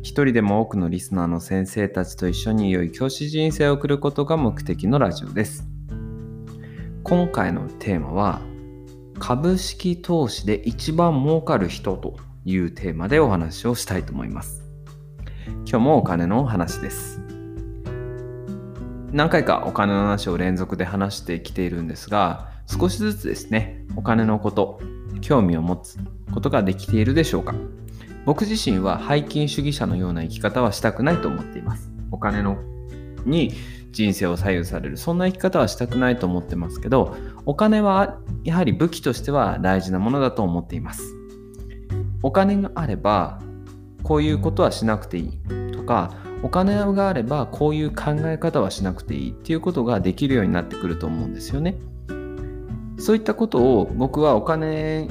一人でも多くのリスナーの先生たちと一緒に良い教師人生を送ることが目的のラジオです。今回のテーマは株式投資で一番儲かる人というテーマでお話をしたいと思います。今日もお金のお話です。何回かお金の話を連続で話してきているんですが、少しずつですね、お金のこと、興味を持つことができているでしょうか？僕自身は背金主義者のような生き方はしたくないと思っています。お金のに人生を左右されるそんな生き方はしたくないと思ってますけどお金はやはり武器としては大事なものだと思っています。お金があればこういうことはしなくていいとかお金があればこういう考え方はしなくていいっていうことができるようになってくると思うんですよね。そういったことを僕はお金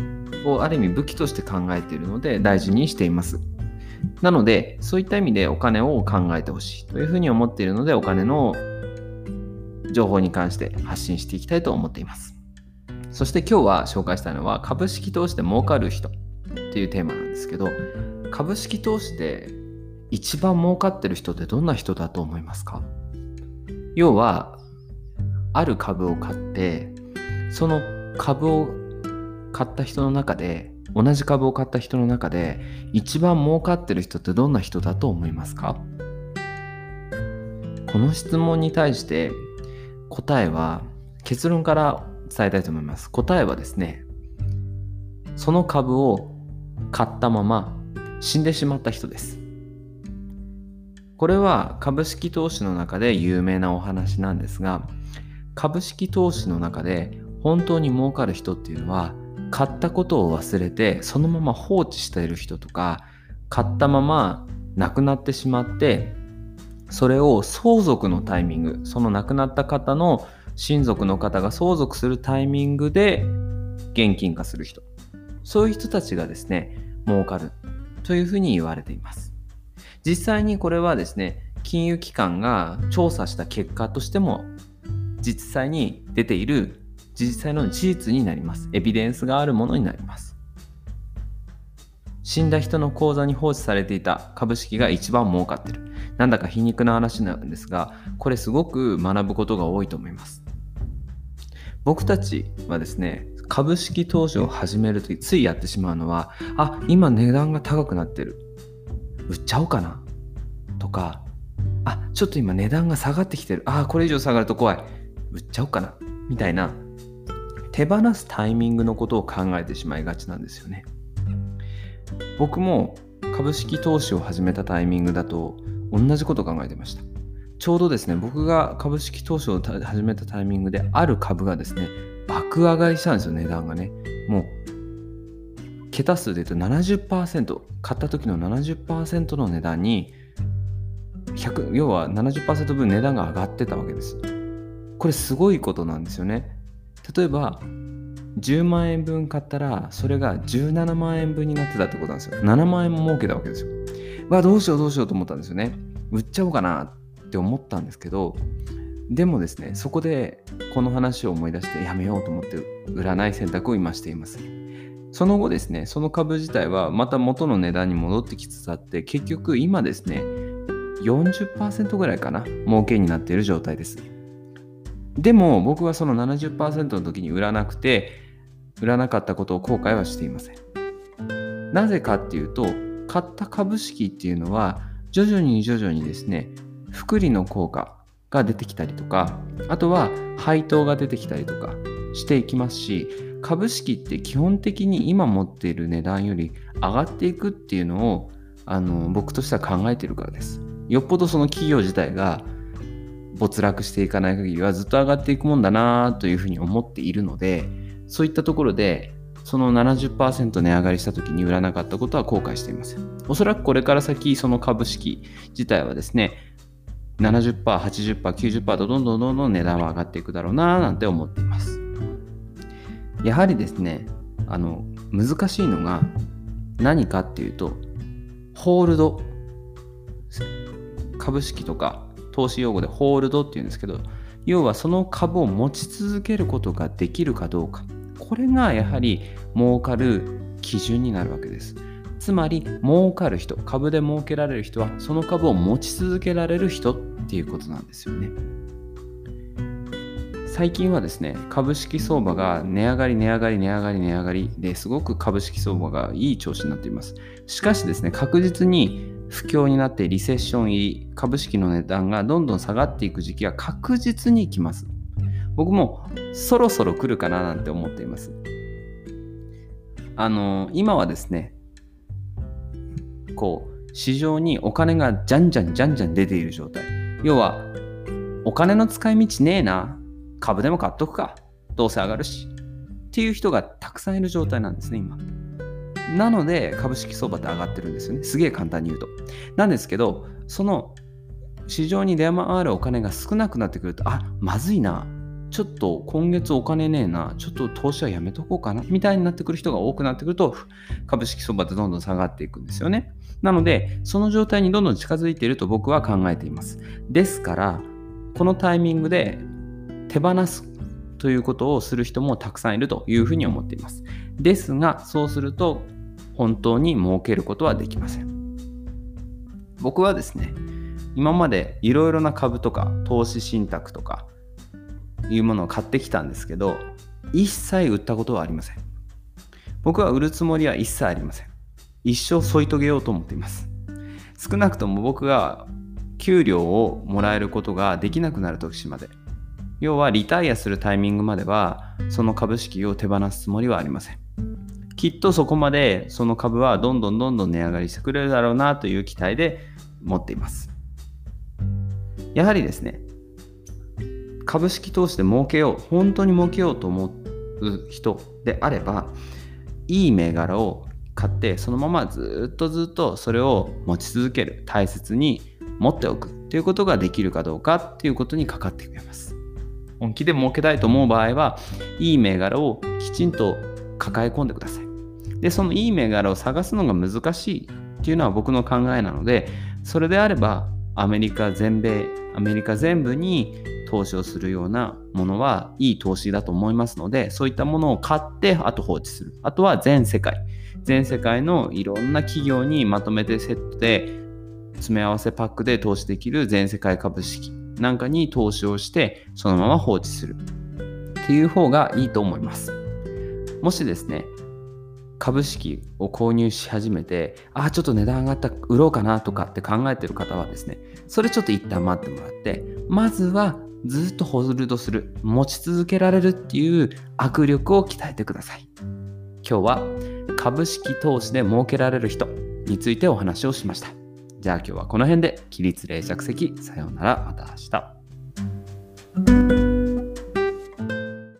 をある意味武器として考えているので大事にしています。なのでそういった意味でお金を考えてほしいというふうに思っているのでお金の情報に関して発信していきたいと思っています。そして今日は紹介したいのは株式投資で儲かる人っていうテーマなんですけど株式投資で一番儲かってる人ってどんな人だと思いますか？要はある株を買ってその株を買った人の中で同じ株を買った人の中で一番儲かってる人ってどんな人だと思いますか？この質問に対して答えは結論から伝えたいと思います。答えはですねその株を買ったまま死んでしまった人です。これは株式投資の中で有名なお話なんですが株式投資の中で本当に儲かる人っていうのは買ったことを忘れてそのまま放置している人とか買ったまま亡くなってしまってそれを相続のタイミングその亡くなった方の親族の方が相続するタイミングで現金化する人。そういう人たちがですね儲かる。というふうに言われています。実際にこれはですね金融機関が調査した結果としても実際に出ている実際の事実になります。エビデンスがあるものになります。死んだ人の口座に放置されていた株式が一番儲かってる。なんだか皮肉な話なんですが、これすごく学ぶことが多いと思います。僕たちはですね、株式投資を始めるときついやってしまうのは、あ、今値段が高くなってる。売っちゃおうかな。とか、あ、ちょっと今値段が下がってきてる。あ、これ以上下がると怖い。売っちゃおうかな。みたいな手放すタイミングのことを考えてしまいがちなんですよね。僕も株式投資を始めたタイミングだと同じことを考えてました。ちょうどですね、僕が株式投資を始めたタイミングである株がですね、爆上がりしたんですよ、値段がね。もう、桁数で言うと70%、買った時の70%の値段に、100要は70%分値段が上がってたわけです。これすごいことなんですよね。例えば10万円分買ったらそれが17万円分になってたってことなんですよ。7万円も儲けたわけですよ。わどうしようどうしようと思ったんですよね。売っちゃおうかなって思ったんですけどでもですねそこでこの話を思い出してやめようと思って売らない選択を今しています。その後ですねその株自体はまた元の値段に戻ってきつつあって結局今ですね40%ぐらいかな儲けになっている状態です。でも僕はその70%の時に売らなくて売らなかったことを後悔はしていません。なぜかっていうと買った株式っていうのは徐々に徐々にですね複利の効果が出てきたりとかあとは配当が出てきたりとかしていきますし株式って基本的に今持っている値段より上がっていくっていうのをあの僕としては考えてるからです。よっぽどその企業自体が没落していかない限りはずっと上がっていくもんだなというふうに思っているのでそういったところでその70%値上がりした時に売らなかったことは後悔していませんおそらくこれから先その株式自体はですね70%、80%、90%とどんどんどんどん値段は上がっていくだろうななんて思っています。やはりですね、あの、難しいのが何かっていうと、ホールド。株式とか投資用語でホールドっていうんですけど、要はその株を持ち続けることができるかどうか。これがやはり儲かる基準になるわけです。つまり儲かる人株で儲けられる人はその株を持ち続けられる人っていうことなんですよね最近はですね株式相場が値上がり値上がり値上がり値上がりですごく株式相場がいい調子になっていますしかしですね確実に不況になってリセッション入り株式の値段がどんどん下がっていく時期は確実に来ます。僕もそろそろ来るかななんて思っています。あの今はですねこう市場にお金がじゃんじゃんじゃんじゃん出ている状態。要はお金の使い道ねえな株でも買っとくかどうせ上がるしっていう人がたくさんいる状態なんですね今。なので株式相場って上がってるんですよねすげえ簡単に言うとなんですけどその市場に出回るお金が少なくなってくるとあまずいなちょっと今月お金ねえな、ちょっと投資はやめとこうかな、みたいになってくる人が多くなってくると、株式相場ってどんどん下がっていくんですよね。なので、その状態にどんどん近づいていると僕は考えています。ですから、このタイミングで手放すということをする人もたくさんいるというふうに思っています。ですが、そうすると本当に儲けることはできません。僕はですね、今までいろいろな株とか投資信託とかいうものを買ってきたんですけど、一切売ったことはありません。僕は売るつもりは一切ありません。一生添い遂げようと思っています。少なくとも僕が給料をもらえることができなくなる時まで、要はリタイアするタイミングまでは、その株式を手放すつもりはありません。きっとそこまでその株はどんどんどんどん値上がりしてくれるだろうなという期待で持っています。やはりですね、株式投資で儲けよう本当に儲けようと思う人であればいい銘柄を買ってそのままずっとずっとそれを持ち続ける大切に持っておくということができるかどうかっていうことにかかってくれます本気で儲けたいと思う場合はいい銘柄をきちんと抱え込んでくださいでそのいい銘柄を探すのが難しいっていうのは僕の考えなのでそれであればアメリカ全米アメリカ全部に投資をするようなものはいい投資だと思いますので、そういったものを買ってあと放置する。あとは全世界。全世界のいろんな企業にまとめてセットで詰め合わせパックで投資できる全世界株式なんかに投資をしてそのまま放置するっていう方がいいと思います。もしですね、株式を購入し始めて、ああ、ちょっと値段上がった、売ろうかなとかって考えてる方はですね、それちょっと一旦待ってもらって、まずはずっとホールドする、持ち続けられるっていう握力を鍛えてください。今日は株式投資で儲けられる人についてお話をしました。じゃあ今日はこの辺で起立冷着席さようならまた明日。